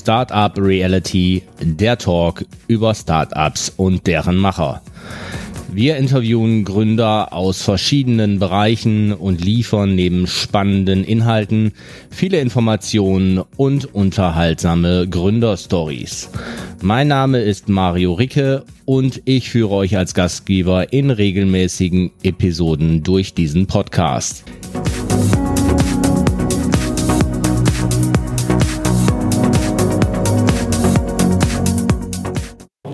Startup Reality, der Talk über Startups und deren Macher. Wir interviewen Gründer aus verschiedenen Bereichen und liefern neben spannenden Inhalten viele Informationen und unterhaltsame Gründerstories. Mein Name ist Mario Ricke und ich führe euch als Gastgeber in regelmäßigen Episoden durch diesen Podcast.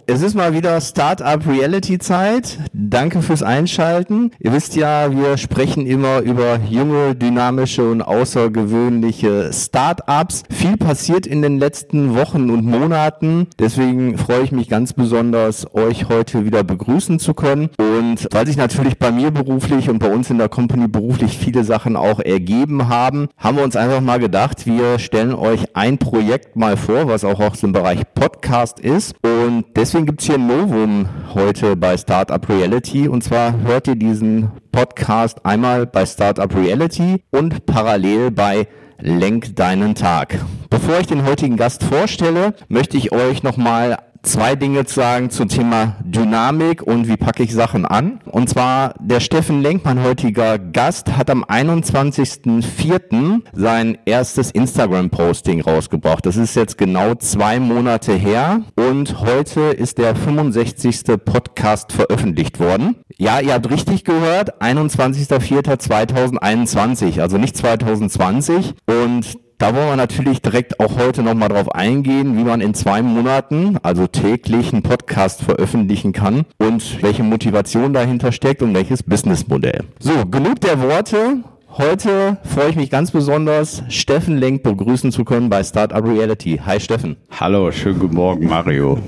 Es ist mal wieder Startup Reality Zeit. Danke fürs Einschalten. Ihr wisst ja, wir sprechen immer über junge, dynamische und außergewöhnliche Startups. Viel passiert in den letzten Wochen und Monaten. Deswegen freue ich mich ganz besonders, euch heute wieder begrüßen zu können. Und weil sich natürlich bei mir beruflich und bei uns in der Company beruflich viele Sachen auch ergeben haben, haben wir uns einfach mal gedacht, wir stellen euch ein Projekt mal vor, was auch aus dem Bereich Podcast ist. Und deswegen deswegen gibt es hier ein Novum heute bei Startup Reality. Und zwar hört ihr diesen Podcast einmal bei Startup Reality und parallel bei Lenk deinen Tag. Bevor ich den heutigen Gast vorstelle, möchte ich euch nochmal zwei Dinge zu sagen zum Thema Dynamik und wie packe ich Sachen an. Und zwar der Steffen Lenk, mein heutiger Gast, hat am 21.04. sein erstes Instagram-Posting rausgebracht. Das ist jetzt genau zwei Monate her und heute ist der 65. Podcast veröffentlicht worden. Ja, ihr habt richtig gehört, 21.04.2021, also nicht 2020. Und da wollen wir natürlich direkt auch heute nochmal drauf eingehen, wie man in zwei Monaten, also täglich, einen Podcast veröffentlichen kann und welche Motivation dahinter steckt und welches Businessmodell. So, genug der Worte. Heute freue ich mich ganz besonders, Steffen Lenk begrüßen zu können bei Startup Reality. Hi Steffen. Hallo, schönen guten Morgen Mario.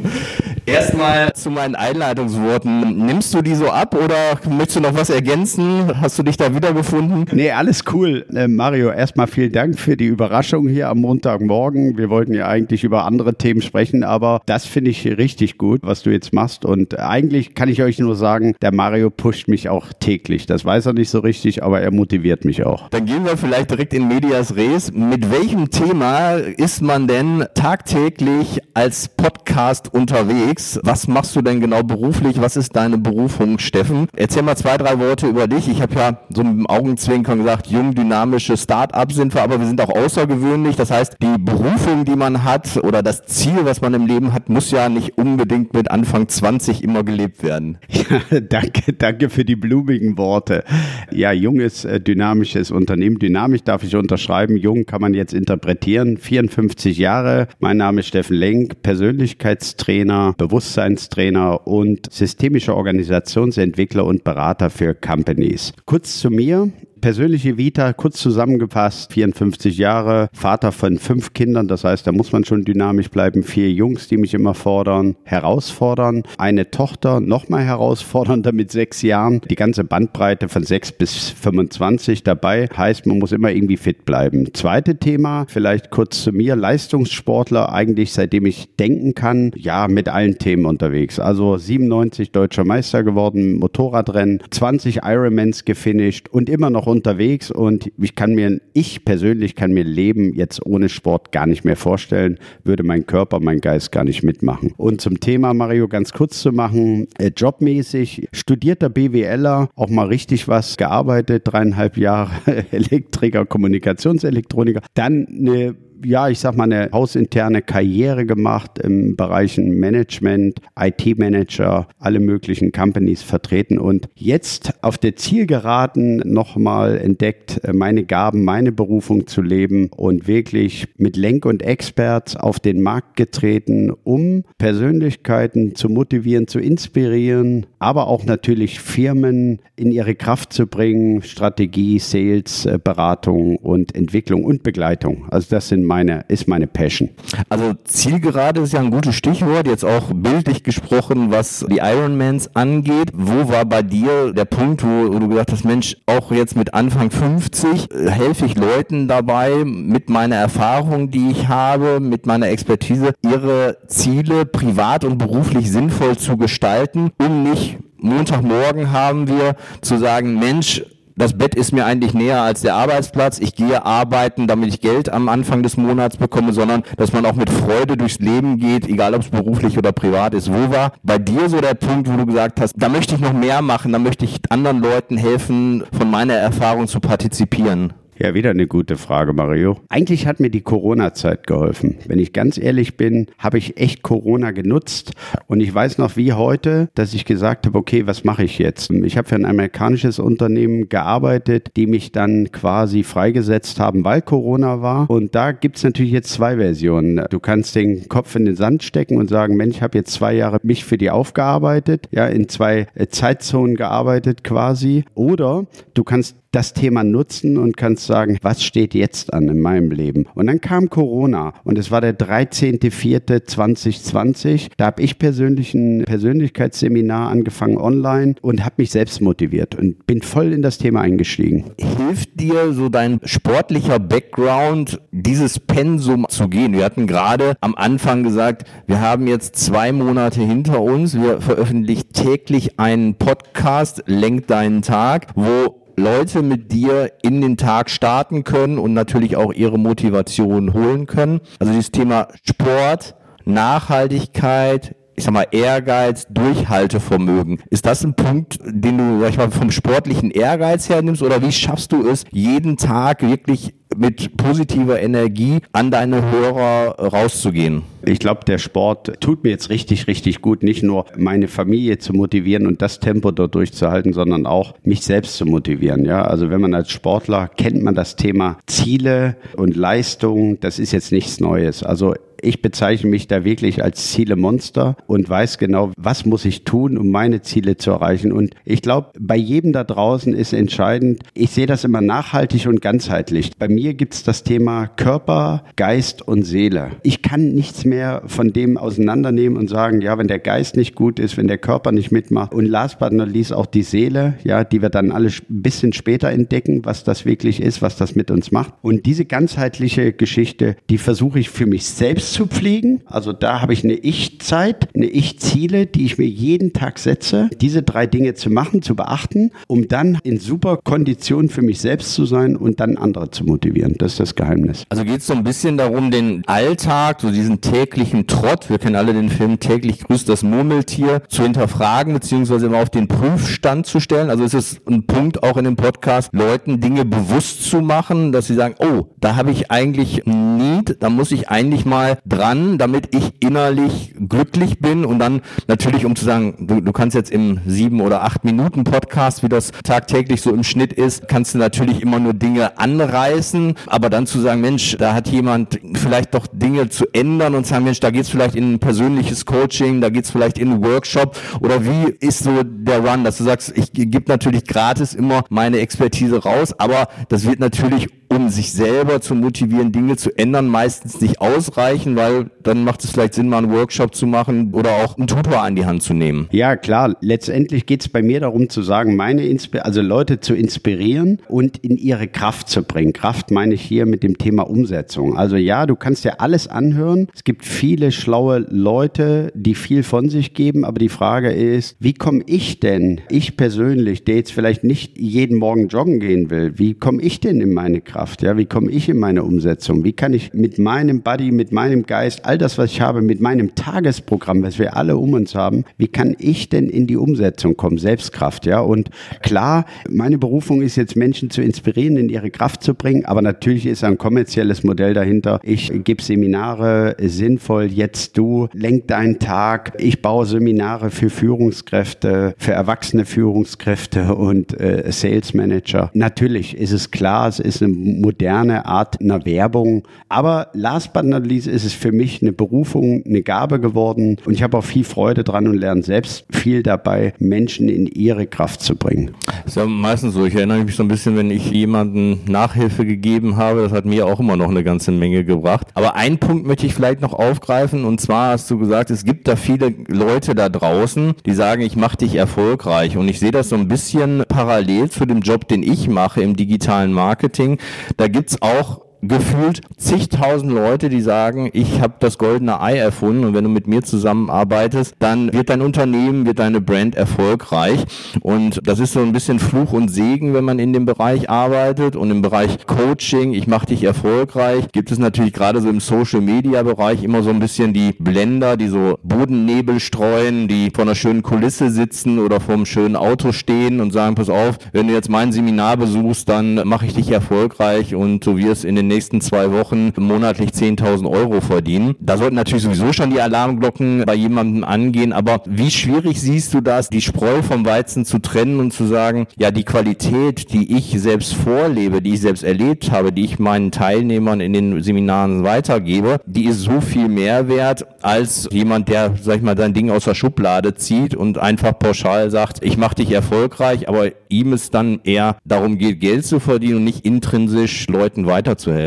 Erstmal zu meinen Einleitungsworten. Nimmst du die so ab oder möchtest du noch was ergänzen? Hast du dich da wiedergefunden? Nee, alles cool. Äh, Mario, erstmal vielen Dank für die Überraschung hier am Montagmorgen. Wir wollten ja eigentlich über andere Themen sprechen, aber das finde ich richtig gut, was du jetzt machst. Und eigentlich kann ich euch nur sagen, der Mario pusht mich auch täglich. Das weiß er nicht so richtig, aber er motiviert mich auch. Dann gehen wir vielleicht direkt in Medias Res. Mit welchem Thema ist man denn tagtäglich als Podcast unterwegs? Was machst du denn genau beruflich? Was ist deine Berufung, Steffen? Erzähl mal zwei, drei Worte über dich. Ich habe ja so mit dem Augenzwinkern gesagt, jung, dynamische Start-up sind wir, aber wir sind auch außergewöhnlich. Das heißt, die Berufung, die man hat oder das Ziel, was man im Leben hat, muss ja nicht unbedingt mit Anfang 20 immer gelebt werden. Ja, danke, danke für die blumigen Worte. Ja, junges, äh, dynamisches Unternehmen. Dynamisch darf ich unterschreiben. Jung kann man jetzt interpretieren. 54 Jahre. Mein Name ist Steffen Lenk, Persönlichkeitstrainer, Bewusstseinstrainer und systemischer Organisationsentwickler und Berater für Companies. Kurz zu mir persönliche Vita, kurz zusammengefasst, 54 Jahre, Vater von fünf Kindern, das heißt, da muss man schon dynamisch bleiben. Vier Jungs, die mich immer fordern, herausfordern. Eine Tochter, nochmal herausfordernder mit sechs Jahren. Die ganze Bandbreite von sechs bis 25 dabei. Heißt, man muss immer irgendwie fit bleiben. Zweite Thema, vielleicht kurz zu mir, Leistungssportler, eigentlich seitdem ich denken kann, ja, mit allen Themen unterwegs. Also 97 deutscher Meister geworden, Motorradrennen, 20 Ironmans gefinisht und immer noch unterwegs und ich kann mir, ich persönlich kann mir Leben jetzt ohne Sport gar nicht mehr vorstellen, würde mein Körper, mein Geist gar nicht mitmachen. Und zum Thema Mario ganz kurz zu machen, äh, jobmäßig, studierter BWLer, auch mal richtig was gearbeitet, dreieinhalb Jahre Elektriker, Kommunikationselektroniker, dann eine ja, ich sag mal, eine hausinterne Karriere gemacht im Bereichen Management, IT-Manager, alle möglichen Companies vertreten und jetzt auf der Zielgeraden nochmal entdeckt, äh, meine Gaben, meine Berufung zu leben und wirklich mit Lenk- und Experts auf den Markt getreten, um Persönlichkeiten zu motivieren, zu inspirieren, aber auch natürlich Firmen in ihre Kraft zu bringen, Strategie, Sales, äh, Beratung und Entwicklung und Begleitung. Also das sind meine, ist meine Passion. Also Zielgerade ist ja ein gutes Stichwort, jetzt auch bildlich gesprochen, was die Ironmans angeht. Wo war bei dir der Punkt, wo, wo du gesagt hast, Mensch, auch jetzt mit Anfang 50 äh, helfe ich Leuten dabei, mit meiner Erfahrung, die ich habe, mit meiner Expertise, ihre Ziele privat und beruflich sinnvoll zu gestalten, um nicht Montagmorgen haben wir zu sagen, Mensch, das Bett ist mir eigentlich näher als der Arbeitsplatz. Ich gehe arbeiten, damit ich Geld am Anfang des Monats bekomme, sondern dass man auch mit Freude durchs Leben geht, egal ob es beruflich oder privat ist. Wo war bei dir so der Punkt, wo du gesagt hast, da möchte ich noch mehr machen, da möchte ich anderen Leuten helfen, von meiner Erfahrung zu partizipieren? Ja, wieder eine gute Frage, Mario. Eigentlich hat mir die Corona-Zeit geholfen. Wenn ich ganz ehrlich bin, habe ich echt Corona genutzt. Und ich weiß noch wie heute, dass ich gesagt habe, okay, was mache ich jetzt? Ich habe für ein amerikanisches Unternehmen gearbeitet, die mich dann quasi freigesetzt haben, weil Corona war. Und da gibt es natürlich jetzt zwei Versionen. Du kannst den Kopf in den Sand stecken und sagen, Mensch, ich habe jetzt zwei Jahre mich für die aufgearbeitet, ja, in zwei äh, Zeitzonen gearbeitet quasi. Oder du kannst das Thema nutzen und kannst sagen, was steht jetzt an in meinem Leben? Und dann kam Corona und es war der 13.04.2020. Da habe ich persönlich ein Persönlichkeitsseminar angefangen online und habe mich selbst motiviert und bin voll in das Thema eingestiegen. Hilft dir so dein sportlicher Background, dieses Pensum zu gehen? Wir hatten gerade am Anfang gesagt, wir haben jetzt zwei Monate hinter uns. Wir veröffentlichen täglich einen Podcast, Lenk deinen Tag, wo Leute mit dir in den Tag starten können und natürlich auch ihre Motivation holen können. Also dieses Thema Sport, Nachhaltigkeit, ich sag mal, Ehrgeiz, Durchhaltevermögen. Ist das ein Punkt, den du, sag ich mal, vom sportlichen Ehrgeiz her nimmst oder wie schaffst du es, jeden Tag wirklich mit positiver Energie an deine Hörer rauszugehen? Ich glaube, der Sport tut mir jetzt richtig, richtig gut, nicht nur meine Familie zu motivieren und das Tempo dort durchzuhalten, sondern auch mich selbst zu motivieren. Ja, also wenn man als Sportler kennt man das Thema Ziele und Leistung, das ist jetzt nichts Neues. Also ich bezeichne mich da wirklich als Zielemonster und weiß genau, was muss ich tun, um meine Ziele zu erreichen. Und ich glaube, bei jedem da draußen ist entscheidend, ich sehe das immer nachhaltig und ganzheitlich. Bei mir gibt es das Thema Körper, Geist und Seele. Ich kann nichts mehr von dem auseinandernehmen und sagen, ja, wenn der Geist nicht gut ist, wenn der Körper nicht mitmacht und last but not least auch die Seele, ja, die wir dann alle ein bisschen später entdecken, was das wirklich ist, was das mit uns macht. Und diese ganzheitliche Geschichte, die versuche ich für mich selbst zu pflegen. Also da habe ich eine Ich-Zeit, eine Ich-Ziele, die ich mir jeden Tag setze, diese drei Dinge zu machen, zu beachten, um dann in super Kondition für mich selbst zu sein und dann andere zu motivieren. Das ist das Geheimnis. Also geht es so ein bisschen darum, den Alltag, so diesen täglichen Trott, wir kennen alle den Film täglich grüßt das Murmeltier, zu hinterfragen, beziehungsweise immer auf den Prüfstand zu stellen. Also ist es ein Punkt auch in dem Podcast, Leuten Dinge bewusst zu machen, dass sie sagen, oh, da habe ich eigentlich Need, da muss ich eigentlich mal dran, damit ich innerlich glücklich bin. Und dann natürlich, um zu sagen, du, du kannst jetzt im sieben oder acht Minuten Podcast, wie das tagtäglich so im Schnitt ist, kannst du natürlich immer nur Dinge anreißen, aber dann zu sagen, Mensch, da hat jemand vielleicht doch Dinge zu ändern und sagen, Mensch, da geht's vielleicht in ein persönliches Coaching, da geht's vielleicht in einen Workshop. Oder wie ist so der Run, dass du sagst, ich gebe natürlich gratis immer meine Expertise raus, aber das wird natürlich um sich selber zu motivieren, Dinge zu ändern, meistens nicht ausreichen, weil dann macht es vielleicht Sinn, mal einen Workshop zu machen oder auch einen Tutor an die Hand zu nehmen. Ja, klar. Letztendlich geht es bei mir darum zu sagen, meine Insp also Leute zu inspirieren und in ihre Kraft zu bringen. Kraft meine ich hier mit dem Thema Umsetzung. Also ja, du kannst dir alles anhören. Es gibt viele schlaue Leute, die viel von sich geben, aber die Frage ist, wie komme ich denn, ich persönlich, der jetzt vielleicht nicht jeden Morgen joggen gehen will, wie komme ich denn in meine Kraft? Ja, wie komme ich in meine Umsetzung? Wie kann ich mit meinem Body, mit meinem Geist, all das, was ich habe, mit meinem Tagesprogramm, was wir alle um uns haben, wie kann ich denn in die Umsetzung kommen? Selbstkraft, ja. Und klar, meine Berufung ist jetzt Menschen zu inspirieren, in ihre Kraft zu bringen, aber natürlich ist ein kommerzielles Modell dahinter. Ich gebe Seminare sinnvoll, jetzt du, lenk deinen Tag. Ich baue Seminare für Führungskräfte, für erwachsene Führungskräfte und äh, Sales Manager. Natürlich ist es klar, es ist eine moderne Art einer Werbung. Aber last but not least ist es für mich eine Berufung, eine Gabe geworden und ich habe auch viel Freude dran und lerne selbst viel dabei, Menschen in ihre Kraft zu bringen. Das ist ja meistens so. Ich erinnere mich so ein bisschen, wenn ich jemanden Nachhilfe gegeben habe, das hat mir auch immer noch eine ganze Menge gebracht. Aber einen Punkt möchte ich vielleicht noch aufgreifen und zwar hast du gesagt, es gibt da viele Leute da draußen, die sagen, ich mache dich erfolgreich und ich sehe das so ein bisschen parallel zu dem Job, den ich mache im digitalen Marketing. Da gibt's auch gefühlt zigtausend Leute, die sagen, ich habe das goldene Ei erfunden und wenn du mit mir zusammenarbeitest, dann wird dein Unternehmen, wird deine Brand erfolgreich. Und das ist so ein bisschen Fluch und Segen, wenn man in dem Bereich arbeitet und im Bereich Coaching, ich mache dich erfolgreich, gibt es natürlich gerade so im Social Media Bereich immer so ein bisschen die Blender, die so Bodennebel streuen, die vor einer schönen Kulisse sitzen oder vor einem schönen Auto stehen und sagen, pass auf, wenn du jetzt mein Seminar besuchst, dann mache ich dich erfolgreich und du wirst in den nächsten zwei Wochen monatlich 10.000 Euro verdienen. Da sollten natürlich sowieso schon die Alarmglocken bei jemandem angehen, aber wie schwierig siehst du das, die Spreu vom Weizen zu trennen und zu sagen, ja, die Qualität, die ich selbst vorlebe, die ich selbst erlebt habe, die ich meinen Teilnehmern in den Seminaren weitergebe, die ist so viel mehr wert als jemand, der, sag ich mal, sein Ding aus der Schublade zieht und einfach pauschal sagt, ich mache dich erfolgreich, aber ihm es dann eher darum geht, Geld zu verdienen und nicht intrinsisch Leuten weiterzuhelfen.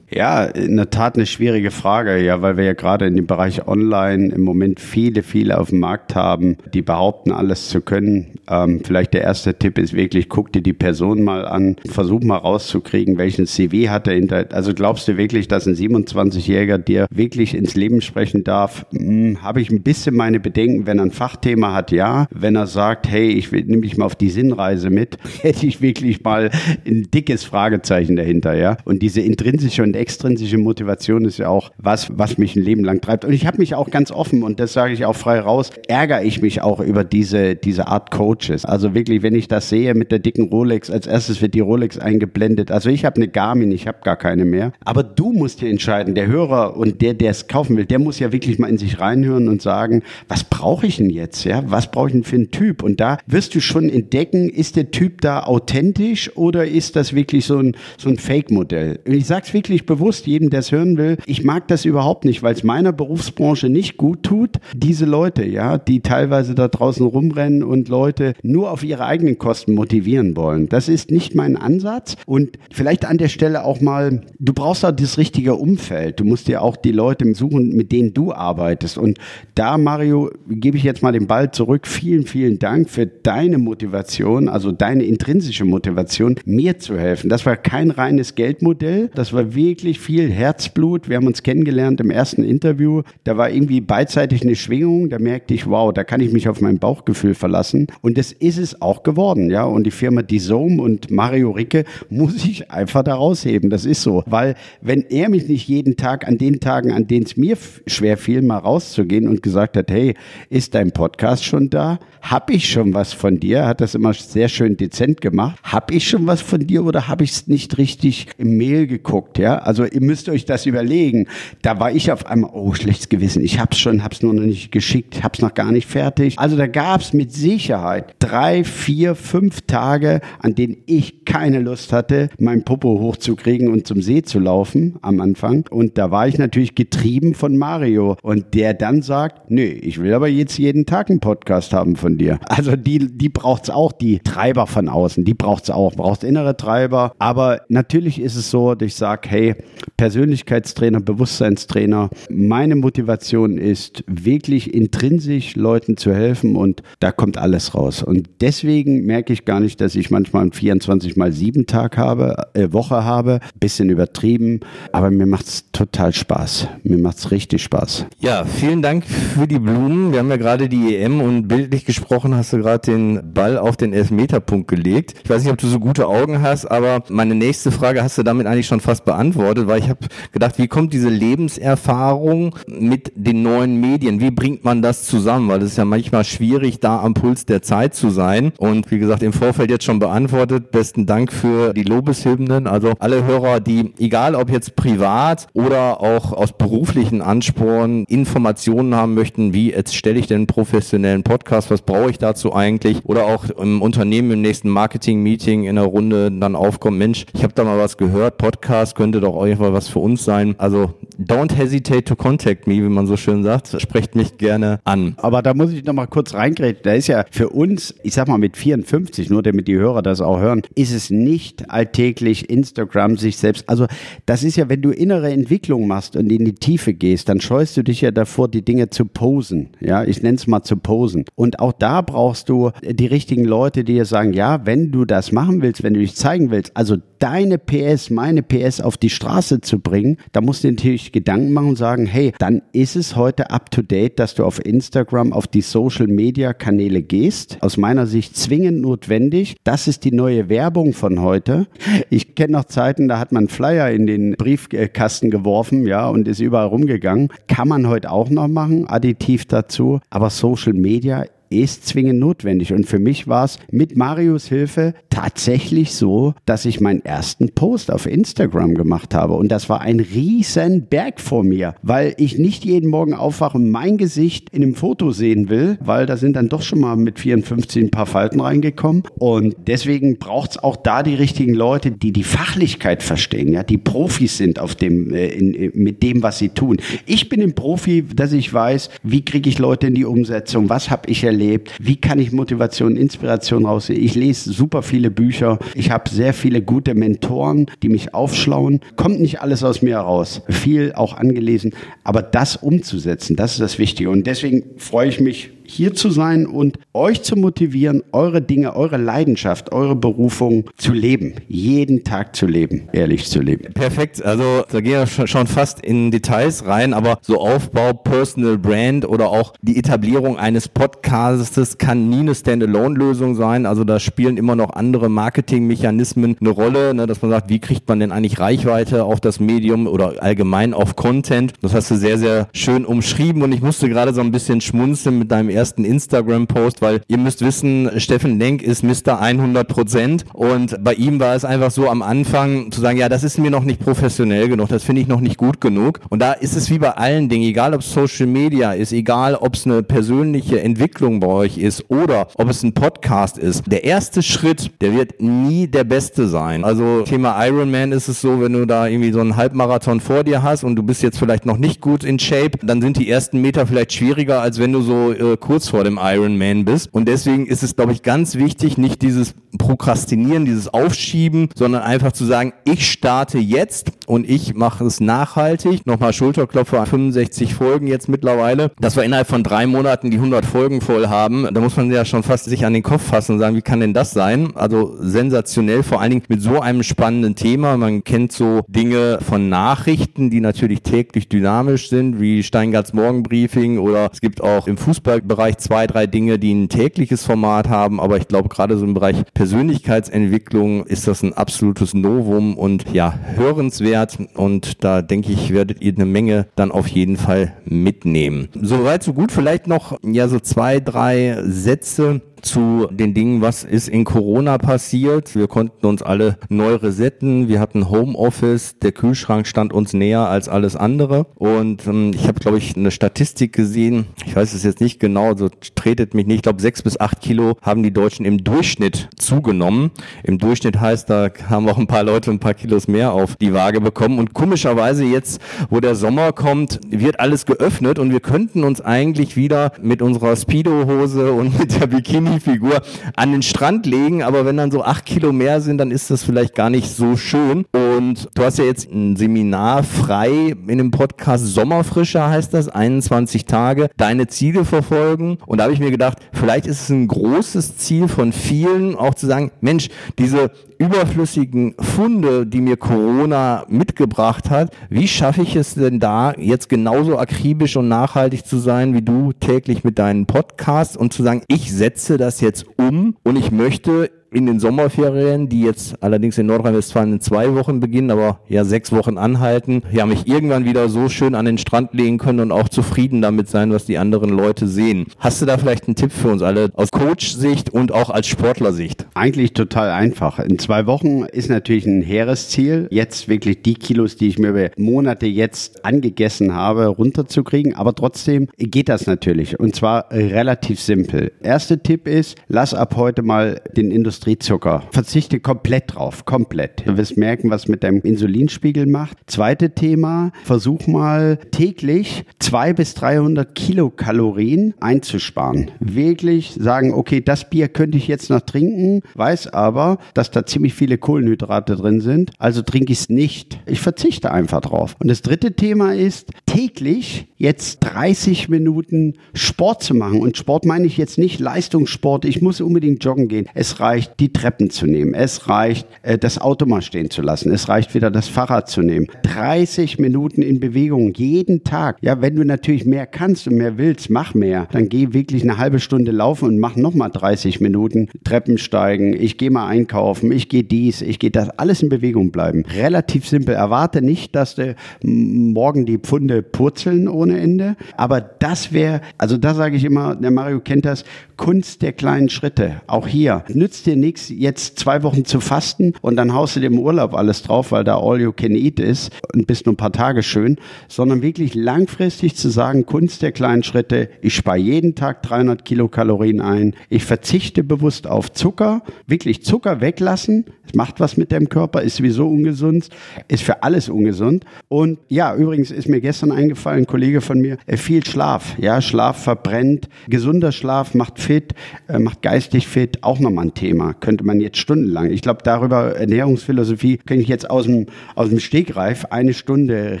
Ja, in der Tat eine schwierige Frage, ja, weil wir ja gerade in dem Bereich Online im Moment viele, viele auf dem Markt haben, die behaupten, alles zu können. Ähm, vielleicht der erste Tipp ist wirklich, guck dir die Person mal an, versuch mal rauszukriegen, welchen CV hat er hinter. Also glaubst du wirklich, dass ein 27-Jähriger dir wirklich ins Leben sprechen darf? Hm, Habe ich ein bisschen meine Bedenken, wenn er ein Fachthema hat, ja. Wenn er sagt, hey, ich nehme dich mal auf die Sinnreise mit, hätte ich wirklich mal ein dickes Fragezeichen dahinter, ja. Und diese intrinsische und extrinsische Motivation ist ja auch was, was mich ein Leben lang treibt. Und ich habe mich auch ganz offen, und das sage ich auch frei raus, ärgere ich mich auch über diese, diese Art Coaches. Also wirklich, wenn ich das sehe mit der dicken Rolex, als erstes wird die Rolex eingeblendet. Also ich habe eine Garmin, ich habe gar keine mehr. Aber du musst hier entscheiden, der Hörer und der, der es kaufen will, der muss ja wirklich mal in sich reinhören und sagen, was brauche ich denn jetzt? Ja, was brauche ich denn für einen Typ? Und da wirst du schon entdecken, ist der Typ da authentisch oder ist das wirklich so ein, so ein Fake-Modell? Ich sage es wirklich bewusst, jedem, der es hören will, ich mag das überhaupt nicht, weil es meiner Berufsbranche nicht gut tut, diese Leute, ja, die teilweise da draußen rumrennen und Leute nur auf ihre eigenen Kosten motivieren wollen. Das ist nicht mein Ansatz. Und vielleicht an der Stelle auch mal, du brauchst auch das richtige Umfeld. Du musst dir auch die Leute suchen, mit denen du arbeitest. Und da, Mario, gebe ich jetzt mal den Ball zurück. Vielen, vielen Dank für deine Motivation, also deine intrinsische Motivation, mir zu helfen. Das war kein reines Geldmodell. Das war wirklich viel Herzblut. Wir haben uns kennengelernt im ersten Interview. Da war irgendwie beidseitig eine Schwingung. Da merkte ich, wow, da kann ich mich auf mein Bauchgefühl verlassen. Und das ist es auch geworden, ja. Und die Firma Dizome und Mario Ricke muss ich einfach da rausheben. Das ist so. Weil wenn er mich nicht jeden Tag an den Tagen, an denen es mir schwer fiel, mal rauszugehen und gesagt hat, hey, ist dein Podcast schon da? Hab ich schon was von dir? Hat das immer sehr schön dezent gemacht. Hab ich schon was von dir oder habe ich es nicht richtig im Mail geguckt, ja? Also ihr müsst euch das überlegen. Da war ich auf einmal, oh, schlechtes Gewissen. Ich hab's schon, hab's nur noch nicht geschickt, hab's noch gar nicht fertig. Also da gab's mit Sicherheit drei, vier, fünf Tage, an denen ich keine Lust hatte, mein Popo hochzukriegen und zum See zu laufen am Anfang. Und da war ich natürlich getrieben von Mario. Und der dann sagt, nö, ich will aber jetzt jeden Tag einen Podcast haben von dir. Also die, die braucht's auch, die Treiber von außen, die braucht's auch. Brauchst innere Treiber. Aber natürlich ist es so, dass ich sage, hey, Persönlichkeitstrainer, Bewusstseinstrainer, meine Motivation ist wirklich intrinsisch Leuten zu helfen und da kommt alles raus. Und deswegen merke ich gar nicht, dass ich manchmal einen 24 mal 7 Tag habe, äh, Woche habe. Bisschen übertrieben, aber mir macht's total Spaß. Mir macht's richtig Spaß. Ja, vielen Dank für die Blumen. Wir haben ja gerade die EM und bildlich gesprochen hast du gerade den Ball auf den Elfmeterpunkt gelegt. Ich weiß nicht, ob du so gute Augen hast, aber meine nächste Frage hast du damit eigentlich schon fast beantwortet, weil ich habe gedacht, wie kommt diese Lebenserfahrung mit den neuen Medien? Wie bringt man das zusammen? Weil es ist ja manchmal schwierig, da am Puls der Zeit zu sein. Und wie gesagt, im Vorfeld jetzt schon beantwortet. Besten Dank für die Lobeshymnen. Also alle Hörer, die, egal ob jetzt privat oder auch aus beruflichen Ansporen, Informationen haben möchten, wie jetzt stelle ich denn einen professionellen Podcast, was brauche ich dazu eigentlich? Oder auch im Unternehmen im nächsten Marketing-Meeting in der Runde dann aufkommen, Mensch, ich habe da mal was gehört, Podcast könnte doch auf jeden Fall was für uns sein. Also don't hesitate to contact me, wie man so schön sagt. Sprecht mich gerne an. Aber da muss ich noch mal kurz reingräten. Da ist ja für uns, ich sag mal mit 54, nur damit die Hörer das auch hören, ist es nicht alltäglich Instagram sich selbst. Also das ist ja, wenn du innere Entwicklung machst und in die Tiefe gehst, dann scheust du dich ja davor, die Dinge zu posen. Ja, ich nenne es mal zu posen. Und auch da brauchst du die richtigen Leute, die dir sagen, ja, wenn du das machen willst, wenn du dich zeigen willst, also deine PS, meine PS auf die Straße zu bringen, da musst du natürlich Gedanken machen und sagen, hey, dann ist es heute up to date, dass du auf Instagram auf die Social Media Kanäle gehst. Aus meiner Sicht zwingend notwendig. Das ist die neue Werbung von heute. Ich kenne noch Zeiten, da hat man Flyer in den Briefkasten geworfen, ja, und ist überall rumgegangen. Kann man heute auch noch machen, additiv dazu. Aber Social Media ist zwingend notwendig. Und für mich war es mit Marius Hilfe tatsächlich so, dass ich meinen ersten Post auf Instagram gemacht habe. Und das war ein riesen Berg vor mir, weil ich nicht jeden Morgen aufwache und mein Gesicht in einem Foto sehen will, weil da sind dann doch schon mal mit 54 ein paar Falten reingekommen. Und deswegen braucht es auch da die richtigen Leute, die die Fachlichkeit verstehen, ja, die Profis sind auf dem, äh, in, mit dem, was sie tun. Ich bin ein Profi, dass ich weiß, wie kriege ich Leute in die Umsetzung, was habe ich erlebt, erlebt? Wie kann ich Motivation, Inspiration raussehen? Ich lese super viele Bücher. Ich habe sehr viele gute Mentoren, die mich aufschlauen. Kommt nicht alles aus mir heraus. Viel auch angelesen. Aber das umzusetzen, das ist das Wichtige. Und deswegen freue ich mich hier zu sein und euch zu motivieren, eure Dinge, eure Leidenschaft, eure Berufung zu leben. Jeden Tag zu leben, ehrlich zu leben. Perfekt. Also da gehen wir schon fast in Details rein, aber so Aufbau, Personal Brand oder auch die Etablierung eines Podcastes kann nie eine Standalone-Lösung sein. Also da spielen immer noch andere Marketingmechanismen eine Rolle, ne, dass man sagt, wie kriegt man denn eigentlich Reichweite auf das Medium oder allgemein auf Content. Das hast du sehr, sehr schön umschrieben und ich musste gerade so ein bisschen schmunzeln mit deinem ersten Instagram-Post, weil ihr müsst wissen, Steffen Lenk ist Mr. 100 Prozent und bei ihm war es einfach so am Anfang zu sagen, ja, das ist mir noch nicht professionell genug, das finde ich noch nicht gut genug. Und da ist es wie bei allen Dingen, egal ob es Social Media ist, egal ob es eine persönliche Entwicklung bei euch ist oder ob es ein Podcast ist. Der erste Schritt, der wird nie der beste sein. Also Thema Ironman ist es so, wenn du da irgendwie so einen Halbmarathon vor dir hast und du bist jetzt vielleicht noch nicht gut in Shape, dann sind die ersten Meter vielleicht schwieriger, als wenn du so äh, kurz vor dem Ironman bist. Und deswegen ist es, glaube ich, ganz wichtig, nicht dieses Prokrastinieren, dieses Aufschieben, sondern einfach zu sagen, ich starte jetzt und ich mache es nachhaltig. Nochmal Schulterklopfer, 65 Folgen jetzt mittlerweile. Dass wir innerhalb von drei Monaten die 100 Folgen voll haben, da muss man ja schon fast sich an den Kopf fassen und sagen, wie kann denn das sein? Also sensationell, vor allen Dingen mit so einem spannenden Thema. Man kennt so Dinge von Nachrichten, die natürlich täglich dynamisch sind, wie Steingarts Morgenbriefing oder es gibt auch im Fußballbereich Bereich zwei, drei Dinge, die ein tägliches Format haben, aber ich glaube, gerade so im Bereich Persönlichkeitsentwicklung ist das ein absolutes Novum und ja, hörenswert und da denke ich, werdet ihr eine Menge dann auf jeden Fall mitnehmen. Soweit, so gut. Vielleicht noch, ja, so zwei, drei Sätze zu den Dingen, was ist in Corona passiert. Wir konnten uns alle neu resetten. Wir hatten Homeoffice. Der Kühlschrank stand uns näher als alles andere. Und ähm, ich habe, glaube ich, eine Statistik gesehen. Ich weiß es jetzt nicht genau, so tretet mich nicht. Ich glaube, sechs bis acht Kilo haben die Deutschen im Durchschnitt zugenommen. Im Durchschnitt heißt, da haben auch ein paar Leute ein paar Kilos mehr auf die Waage bekommen. Und komischerweise jetzt, wo der Sommer kommt, wird alles geöffnet und wir könnten uns eigentlich wieder mit unserer Speedo-Hose und mit der Bikini Figur an den Strand legen, aber wenn dann so acht Kilo mehr sind, dann ist das vielleicht gar nicht so schön. Und du hast ja jetzt ein Seminar frei in dem Podcast Sommerfrischer heißt das, 21 Tage, deine Ziele verfolgen. Und da habe ich mir gedacht, vielleicht ist es ein großes Ziel von vielen, auch zu sagen, Mensch, diese überflüssigen Funde, die mir Corona mitgebracht hat, wie schaffe ich es denn da, jetzt genauso akribisch und nachhaltig zu sein wie du täglich mit deinen Podcasts und zu sagen, ich setze das jetzt um und ich möchte in den Sommerferien, die jetzt allerdings in Nordrhein-Westfalen in zwei Wochen beginnen, aber ja sechs Wochen anhalten, ja mich irgendwann wieder so schön an den Strand legen können und auch zufrieden damit sein, was die anderen Leute sehen. Hast du da vielleicht einen Tipp für uns alle aus Coach-Sicht und auch als Sportlersicht? Eigentlich total einfach. In zwei Wochen ist natürlich ein hehres Ziel, jetzt wirklich die Kilos, die ich mir über Monate jetzt angegessen habe, runterzukriegen. Aber trotzdem geht das natürlich und zwar relativ simpel. Erster Tipp ist, lass ab heute mal den Industrie Industriezucker. Verzichte komplett drauf, komplett. Du wirst merken, was mit deinem Insulinspiegel macht. Zweite Thema, versuch mal täglich 200 bis 300 Kilokalorien einzusparen. Wirklich sagen, okay, das Bier könnte ich jetzt noch trinken, weiß aber, dass da ziemlich viele Kohlenhydrate drin sind, also trinke ich es nicht. Ich verzichte einfach drauf. Und das dritte Thema ist, täglich jetzt 30 Minuten Sport zu machen. Und Sport meine ich jetzt nicht Leistungssport, ich muss unbedingt joggen gehen. Es reicht die Treppen zu nehmen. Es reicht, äh, das Auto mal stehen zu lassen. Es reicht wieder, das Fahrrad zu nehmen. 30 Minuten in Bewegung jeden Tag. Ja, wenn du natürlich mehr kannst und mehr willst, mach mehr. Dann geh wirklich eine halbe Stunde laufen und mach nochmal 30 Minuten Treppen steigen. Ich gehe mal einkaufen. Ich gehe dies. Ich gehe das. Alles in Bewegung bleiben. Relativ simpel. Erwarte nicht, dass du morgen die Pfunde purzeln ohne Ende. Aber das wäre, also da sage ich immer, der Mario kennt das, Kunst der kleinen Schritte. Auch hier. Nützt dir nichts, jetzt zwei Wochen zu fasten und dann haust du dir im Urlaub alles drauf, weil da all you can eat ist und bist nur ein paar Tage schön, sondern wirklich langfristig zu sagen, Kunst der kleinen Schritte. Ich spare jeden Tag 300 Kilokalorien ein. Ich verzichte bewusst auf Zucker. Wirklich Zucker weglassen. Es macht was mit dem Körper, ist sowieso ungesund, ist für alles ungesund. Und ja, übrigens ist mir gestern eingefallen, ein Kollege von mir, äh, viel Schlaf. Ja, Schlaf verbrennt. Gesunder Schlaf macht fit, äh, macht geistig fit. Auch nochmal ein Thema. Könnte man jetzt stundenlang. Ich glaube, darüber Ernährungsphilosophie kann ich jetzt aus dem, aus dem Stegreif eine Stunde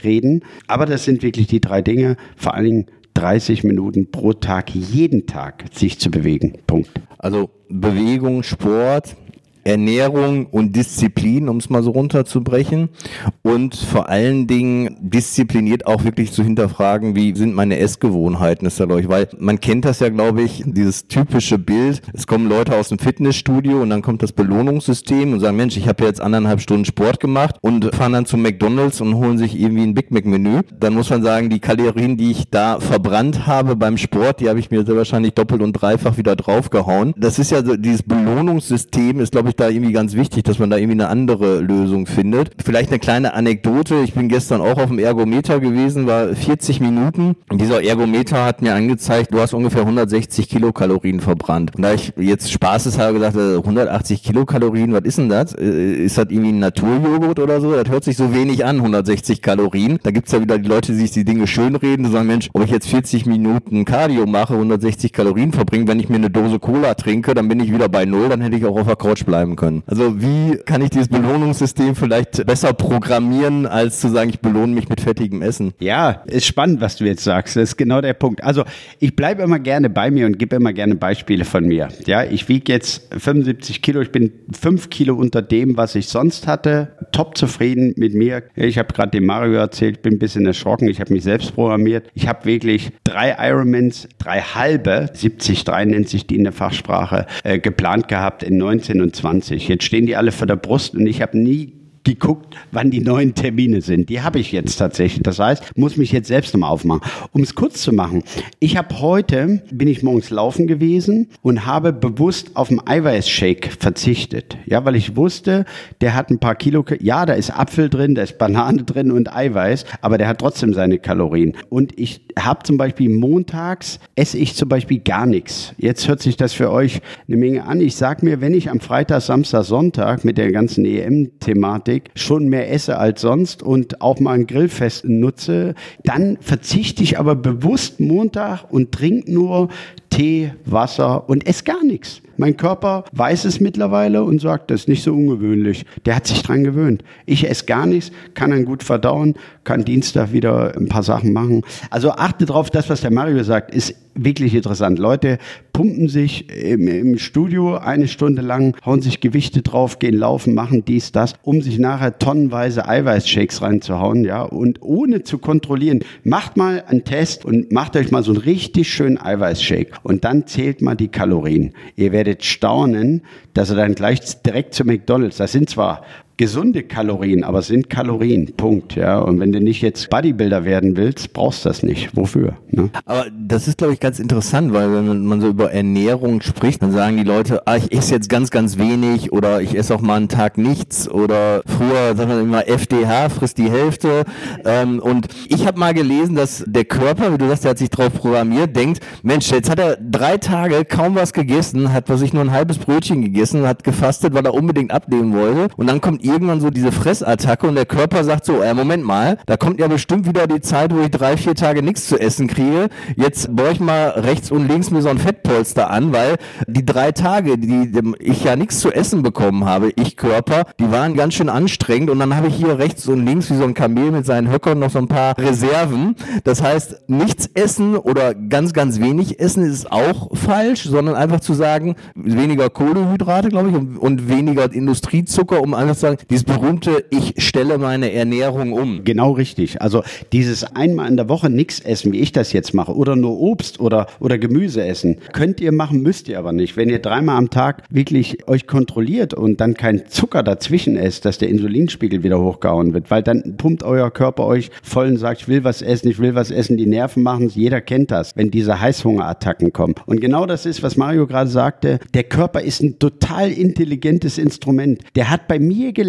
reden. Aber das sind wirklich die drei Dinge. Vor allen Dingen 30 Minuten pro Tag, jeden Tag sich zu bewegen. Punkt. Also Bewegung, Sport, Ernährung und Disziplin, um es mal so runterzubrechen. Und vor allen Dingen diszipliniert auch wirklich zu hinterfragen, wie sind meine Essgewohnheiten, ist da glaube ich, weil man kennt das ja, glaube ich, dieses typische Bild. Es kommen Leute aus dem Fitnessstudio und dann kommt das Belohnungssystem und sagen, Mensch, ich habe jetzt anderthalb Stunden Sport gemacht und fahren dann zu McDonalds und holen sich irgendwie ein Big Mac Menü. Dann muss man sagen, die Kalorien, die ich da verbrannt habe beim Sport, die habe ich mir sehr wahrscheinlich doppelt und dreifach wieder draufgehauen. Das ist ja so, dieses Belohnungssystem ist, glaube ich, ich da irgendwie ganz wichtig, dass man da irgendwie eine andere Lösung findet. Vielleicht eine kleine Anekdote. Ich bin gestern auch auf dem Ergometer gewesen, war 40 Minuten. Und dieser Ergometer hat mir angezeigt, du hast ungefähr 160 Kilokalorien verbrannt. Und da ich jetzt spaßeshalber gesagt, 180 Kilokalorien, was ist denn das? Äh, ist das irgendwie ein Naturjoghurt oder so? Das hört sich so wenig an, 160 Kalorien. Da gibt's ja wieder die Leute, die sich die Dinge schönreden, die sagen, Mensch, ob ich jetzt 40 Minuten Cardio mache, 160 Kalorien verbringe, wenn ich mir eine Dose Cola trinke, dann bin ich wieder bei Null, dann hätte ich auch auf der Couch bleiben bleiben können. Also wie kann ich dieses Belohnungssystem vielleicht besser programmieren, als zu sagen, ich belohne mich mit fettigem Essen? Ja, ist spannend, was du jetzt sagst. Das ist genau der Punkt. Also ich bleibe immer gerne bei mir und gebe immer gerne Beispiele von mir. Ja, ich wiege jetzt 75 Kilo. Ich bin 5 Kilo unter dem, was ich sonst hatte. Top zufrieden mit mir. Ich habe gerade dem Mario erzählt, bin ein bisschen erschrocken. Ich habe mich selbst programmiert. Ich habe wirklich drei Ironmans, drei halbe, 73 nennt sich die in der Fachsprache, äh, geplant gehabt in 19 und 20. 20. Jetzt stehen die alle vor der Brust und ich habe nie geguckt, wann die neuen Termine sind. Die habe ich jetzt tatsächlich. Das heißt, muss mich jetzt selbst nochmal aufmachen. Um es kurz zu machen, ich habe heute, bin ich morgens laufen gewesen und habe bewusst auf den Eiweißshake verzichtet. Ja, weil ich wusste, der hat ein paar Kilo, ja, da ist Apfel drin, da ist Banane drin und Eiweiß, aber der hat trotzdem seine Kalorien. Und ich habe zum Beispiel montags, esse ich zum Beispiel gar nichts. Jetzt hört sich das für euch eine Menge an. Ich sage mir, wenn ich am Freitag, Samstag, Sonntag mit der ganzen EM-Thematik Thematik schon mehr esse als sonst und auch mal ein Grillfest nutze, dann verzichte ich aber bewusst Montag und trinke nur Tee, Wasser und esse gar nichts. Mein Körper weiß es mittlerweile und sagt, das ist nicht so ungewöhnlich. Der hat sich dran gewöhnt. Ich esse gar nichts, kann dann gut verdauen, kann Dienstag wieder ein paar Sachen machen. Also achte drauf, das, was der Mario sagt, ist wirklich interessant. Leute pumpen sich im, im, Studio eine Stunde lang, hauen sich Gewichte drauf, gehen laufen, machen dies, das, um sich nachher tonnenweise Eiweißshakes reinzuhauen, ja, und ohne zu kontrollieren. Macht mal einen Test und macht euch mal so einen richtig schönen Eiweißshake und dann zählt mal die Kalorien. Ihr werdet staunen, dass ihr dann gleich direkt zu McDonald's, das sind zwar gesunde Kalorien, aber sind Kalorien, Punkt. Ja, und wenn du nicht jetzt Bodybuilder werden willst, brauchst du das nicht. Wofür? Ne? Aber das ist, glaube ich, ganz interessant, weil wenn man so über Ernährung spricht, dann sagen die Leute, ah, ich esse jetzt ganz, ganz wenig oder ich esse auch mal einen Tag nichts oder früher sagen wir immer FDH, frisst die Hälfte. Ähm, und ich habe mal gelesen, dass der Körper, wie du sagst, der hat sich drauf programmiert, denkt, Mensch, jetzt hat er drei Tage kaum was gegessen, hat was ich nur ein halbes Brötchen gegessen, hat gefastet, weil er unbedingt abnehmen wollte und dann kommt irgendwann so diese Fressattacke und der Körper sagt so, äh, Moment mal, da kommt ja bestimmt wieder die Zeit, wo ich drei, vier Tage nichts zu essen kriege. Jetzt baue ich mal rechts und links mir so ein Fettpolster an, weil die drei Tage, die ich ja nichts zu essen bekommen habe, ich Körper, die waren ganz schön anstrengend und dann habe ich hier rechts und links wie so ein Kamel mit seinen Höckern noch so ein paar Reserven. Das heißt, nichts essen oder ganz, ganz wenig essen ist auch falsch, sondern einfach zu sagen, weniger Kohlenhydrate, glaube ich, und, und weniger Industriezucker, um einfach zu sagen, dieses berühmte, ich stelle meine Ernährung um. Genau richtig. Also dieses einmal in der Woche nichts essen, wie ich das jetzt mache, oder nur Obst oder, oder Gemüse essen, könnt ihr machen, müsst ihr aber nicht. Wenn ihr dreimal am Tag wirklich euch kontrolliert und dann kein Zucker dazwischen esst, dass der Insulinspiegel wieder hochgehauen wird, weil dann pumpt euer Körper euch voll und sagt, ich will was essen, ich will was essen, die Nerven machen es, jeder kennt das, wenn diese Heißhungerattacken kommen. Und genau das ist, was Mario gerade sagte, der Körper ist ein total intelligentes Instrument. Der hat bei mir gelernt,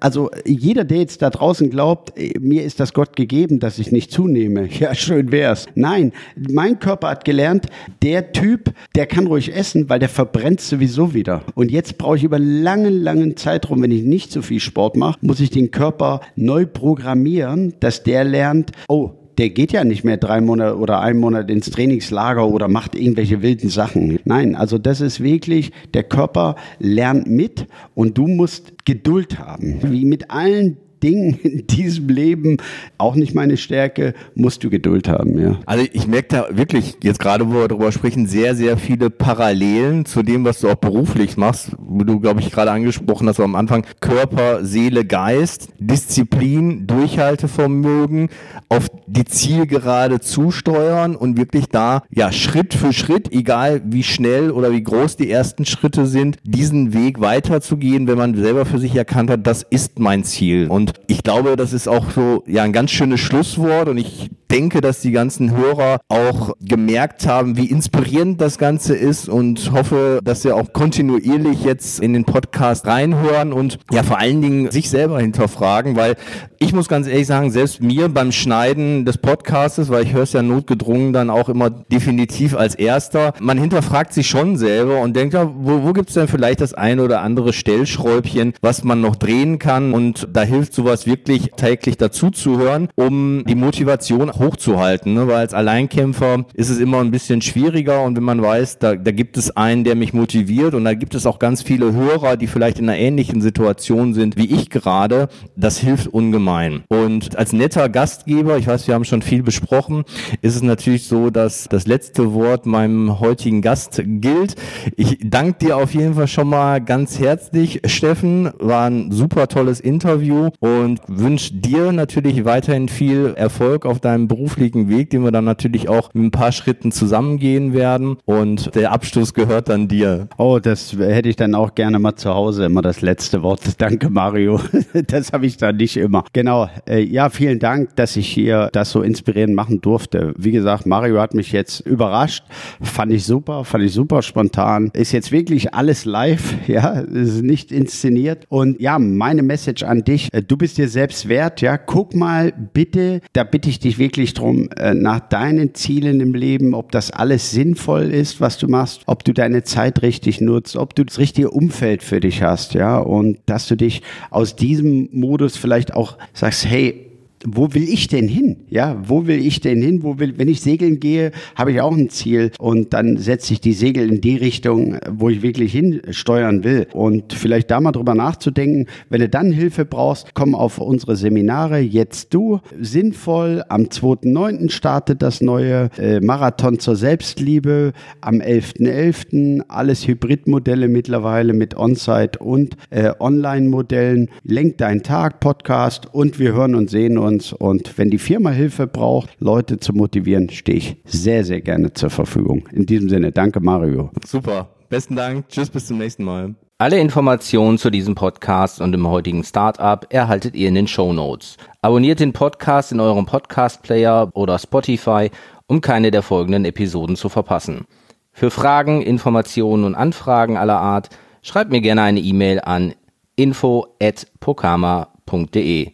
also jeder, der jetzt da draußen glaubt, äh, mir ist das Gott gegeben, dass ich nicht zunehme, ja, schön wär's. Nein, mein Körper hat gelernt, der Typ, der kann ruhig essen, weil der verbrennt sowieso wieder. Und jetzt brauche ich über langen, langen Zeitraum, wenn ich nicht so viel Sport mache, muss ich den Körper neu programmieren, dass der lernt, oh, der geht ja nicht mehr drei Monate oder einen Monat ins Trainingslager oder macht irgendwelche wilden Sachen. Nein, also das ist wirklich, der Körper lernt mit und du musst Geduld haben. Wie mit allen Ding in diesem Leben auch nicht meine Stärke, musst du Geduld haben, ja. Also ich merke da wirklich, jetzt gerade wo wir darüber sprechen, sehr, sehr viele Parallelen zu dem, was du auch beruflich machst. Wie du, glaube ich, gerade angesprochen hast am Anfang, Körper, Seele, Geist, Disziplin, Durchhaltevermögen, auf die Zielgerade zusteuern und wirklich da, ja, Schritt für Schritt, egal wie schnell oder wie groß die ersten Schritte sind, diesen Weg weiterzugehen, wenn man selber für sich erkannt hat, das ist mein Ziel. Und ich glaube, das ist auch so ja ein ganz schönes Schlusswort und ich denke, dass die ganzen Hörer auch gemerkt haben, wie inspirierend das Ganze ist und hoffe, dass sie auch kontinuierlich jetzt in den Podcast reinhören und ja vor allen Dingen sich selber hinterfragen, weil ich muss ganz ehrlich sagen, selbst mir beim Schneiden des Podcastes, weil ich höre es ja notgedrungen dann auch immer definitiv als erster, man hinterfragt sich schon selber und denkt, ja, wo, wo gibt es denn vielleicht das eine oder andere Stellschräubchen, was man noch drehen kann? Und da hilft sowas wirklich täglich dazu zu hören, um die Motivation hochzuhalten, ne? weil als Alleinkämpfer ist es immer ein bisschen schwieriger und wenn man weiß, da, da gibt es einen, der mich motiviert und da gibt es auch ganz viele Hörer, die vielleicht in einer ähnlichen Situation sind wie ich gerade, das hilft ungemein. Und als netter Gastgeber, ich weiß, wir haben schon viel besprochen, ist es natürlich so, dass das letzte Wort meinem heutigen Gast gilt. Ich danke dir auf jeden Fall schon mal ganz herzlich, Steffen. War ein super tolles Interview und wünsche dir natürlich weiterhin viel Erfolg auf deinem beruflichen Weg, den wir dann natürlich auch mit ein paar Schritten zusammengehen werden. Und der Abschluss gehört dann dir. Oh, das hätte ich dann auch gerne mal zu Hause, immer das letzte Wort. Danke, Mario. Das habe ich da nicht immer. Genau. Äh, ja, vielen Dank, dass ich hier das so inspirierend machen durfte. Wie gesagt, Mario hat mich jetzt überrascht. Fand ich super, fand ich super spontan. Ist jetzt wirklich alles live, ja, ist nicht inszeniert. Und ja, meine Message an dich, äh, du bist dir selbst wert, ja. Guck mal bitte, da bitte ich dich wirklich drum, äh, nach deinen Zielen im Leben, ob das alles sinnvoll ist, was du machst, ob du deine Zeit richtig nutzt, ob du das richtige Umfeld für dich hast, ja, und dass du dich aus diesem Modus vielleicht auch sagst, hey, wo will ich denn hin? Ja, wo will ich denn hin? Wo will, wenn ich segeln gehe, habe ich auch ein Ziel und dann setze ich die Segel in die Richtung, wo ich wirklich hinsteuern will. Und vielleicht da mal drüber nachzudenken, wenn du dann Hilfe brauchst, komm auf unsere Seminare. Jetzt du. Sinnvoll. Am 2.9. startet das neue äh, Marathon zur Selbstliebe. Am 11.11. .11. alles Hybridmodelle mittlerweile mit On-Site und äh, Online-Modellen. Lenk deinen Tag, Podcast und wir hören und sehen uns uns. Und wenn die Firma Hilfe braucht, Leute zu motivieren, stehe ich sehr, sehr gerne zur Verfügung. In diesem Sinne, danke Mario. Super. Besten Dank. Tschüss, bis zum nächsten Mal. Alle Informationen zu diesem Podcast und dem heutigen Startup erhaltet ihr in den Show Notes. Abonniert den Podcast in eurem Podcast-Player oder Spotify, um keine der folgenden Episoden zu verpassen. Für Fragen, Informationen und Anfragen aller Art schreibt mir gerne eine E-Mail an info@pokama.de.